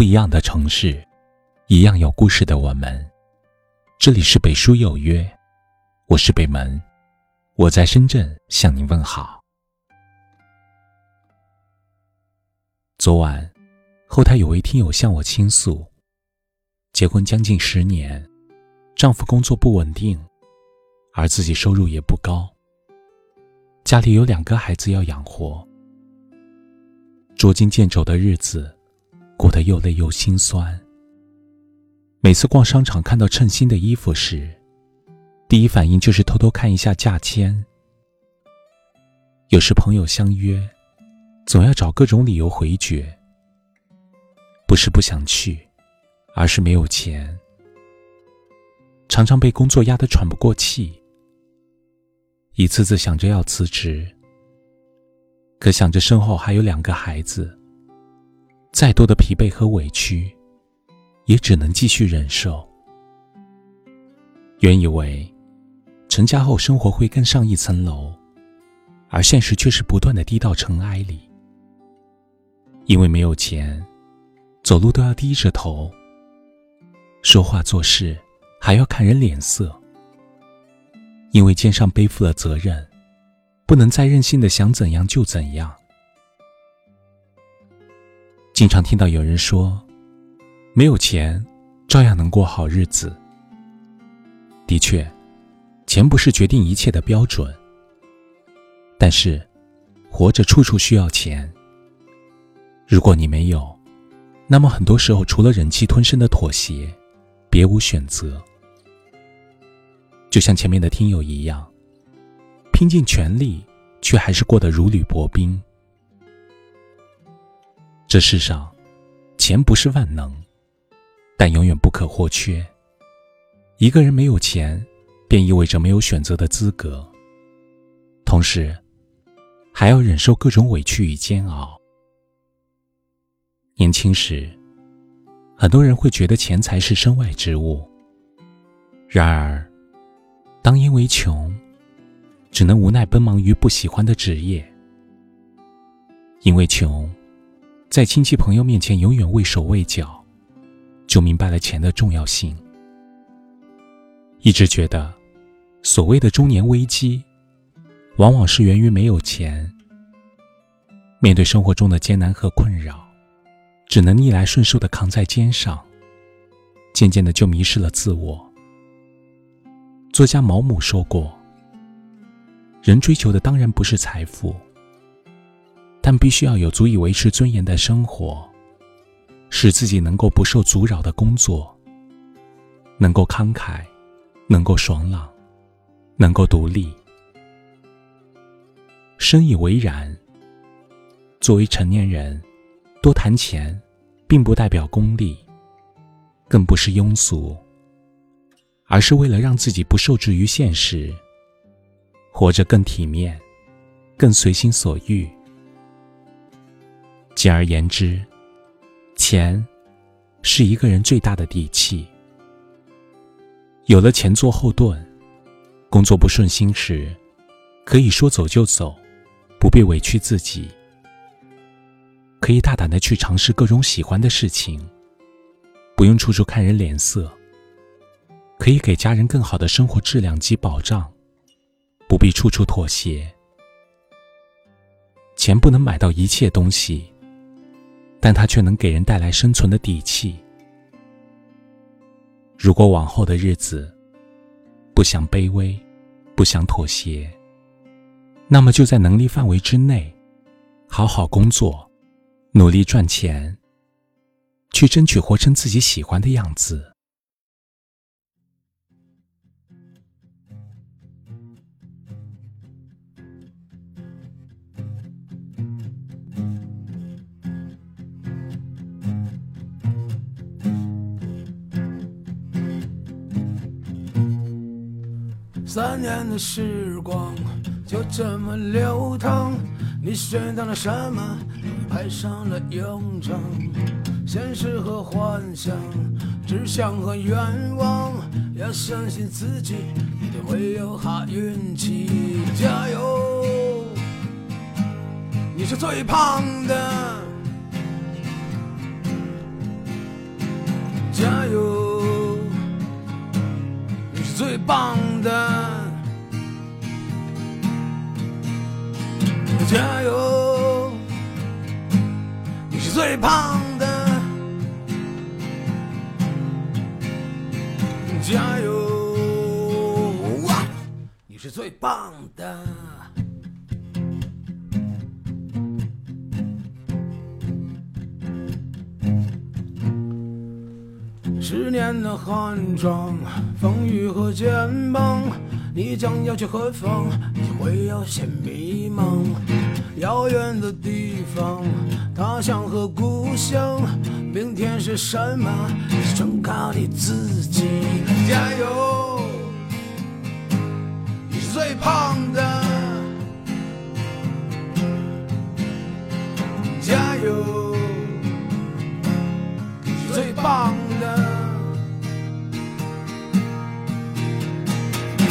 不一样的城市，一样有故事的我们。这里是北书有约，我是北门，我在深圳向您问好。昨晚，后台有位听友向我倾诉，结婚将近十年，丈夫工作不稳定，而自己收入也不高，家里有两个孩子要养活。捉襟见肘的日子，过得又累又心酸。每次逛商场看到称心的衣服时，第一反应就是偷偷看一下价签。有时朋友相约，总要找各种理由回绝。不是不想去，而是没有钱。常常被工作压得喘不过气，一次次想着要辞职。可想着身后还有两个孩子，再多的疲惫和委屈，也只能继续忍受。原以为成家后生活会更上一层楼，而现实却是不断的低到尘埃里。因为没有钱，走路都要低着头，说话做事还要看人脸色。因为肩上背负了责任。不能再任性的想怎样就怎样。经常听到有人说，没有钱，照样能过好日子。的确，钱不是决定一切的标准。但是，活着处处需要钱。如果你没有，那么很多时候除了忍气吞声的妥协，别无选择。就像前面的听友一样。拼尽全力，却还是过得如履薄冰。这世上，钱不是万能，但永远不可或缺。一个人没有钱，便意味着没有选择的资格，同时，还要忍受各种委屈与煎熬。年轻时，很多人会觉得钱财是身外之物。然而，当因为穷，只能无奈奔忙于不喜欢的职业，因为穷，在亲戚朋友面前永远畏手畏脚，就明白了钱的重要性。一直觉得，所谓的中年危机，往往是源于没有钱。面对生活中的艰难和困扰，只能逆来顺受的扛在肩上，渐渐的就迷失了自我。作家毛姆说过。人追求的当然不是财富，但必须要有足以维持尊严的生活，使自己能够不受阻扰的工作，能够慷慨，能够爽朗，能够独立。深以为然。作为成年人，多谈钱，并不代表功利，更不是庸俗，而是为了让自己不受制于现实。活着更体面，更随心所欲。简而言之，钱是一个人最大的底气。有了钱做后盾，工作不顺心时，可以说走就走，不必委屈自己。可以大胆的去尝试各种喜欢的事情，不用处处看人脸色。可以给家人更好的生活质量及保障。不必处处妥协。钱不能买到一切东西，但它却能给人带来生存的底气。如果往后的日子不想卑微，不想妥协，那么就在能力范围之内，好好工作，努力赚钱，去争取活成自己喜欢的样子。三年的时光就这么流淌，你学到了什么？派上了用场。现实和幻想，志向和愿望，要相信自己，一定会有好运气。加油！你是最胖的。加油！你是最棒的。的。加油，你是最棒的。加油，你是最棒的。十年的寒窗，风雨和肩膀，你将要去何方？你会有些迷茫。遥远的地方，他乡和故乡，明天是什么？全靠你自己。加油，你是最胖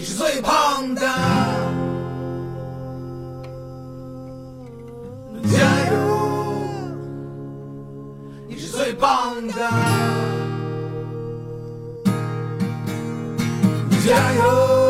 你是最胖的。加油，你是最棒的。加油。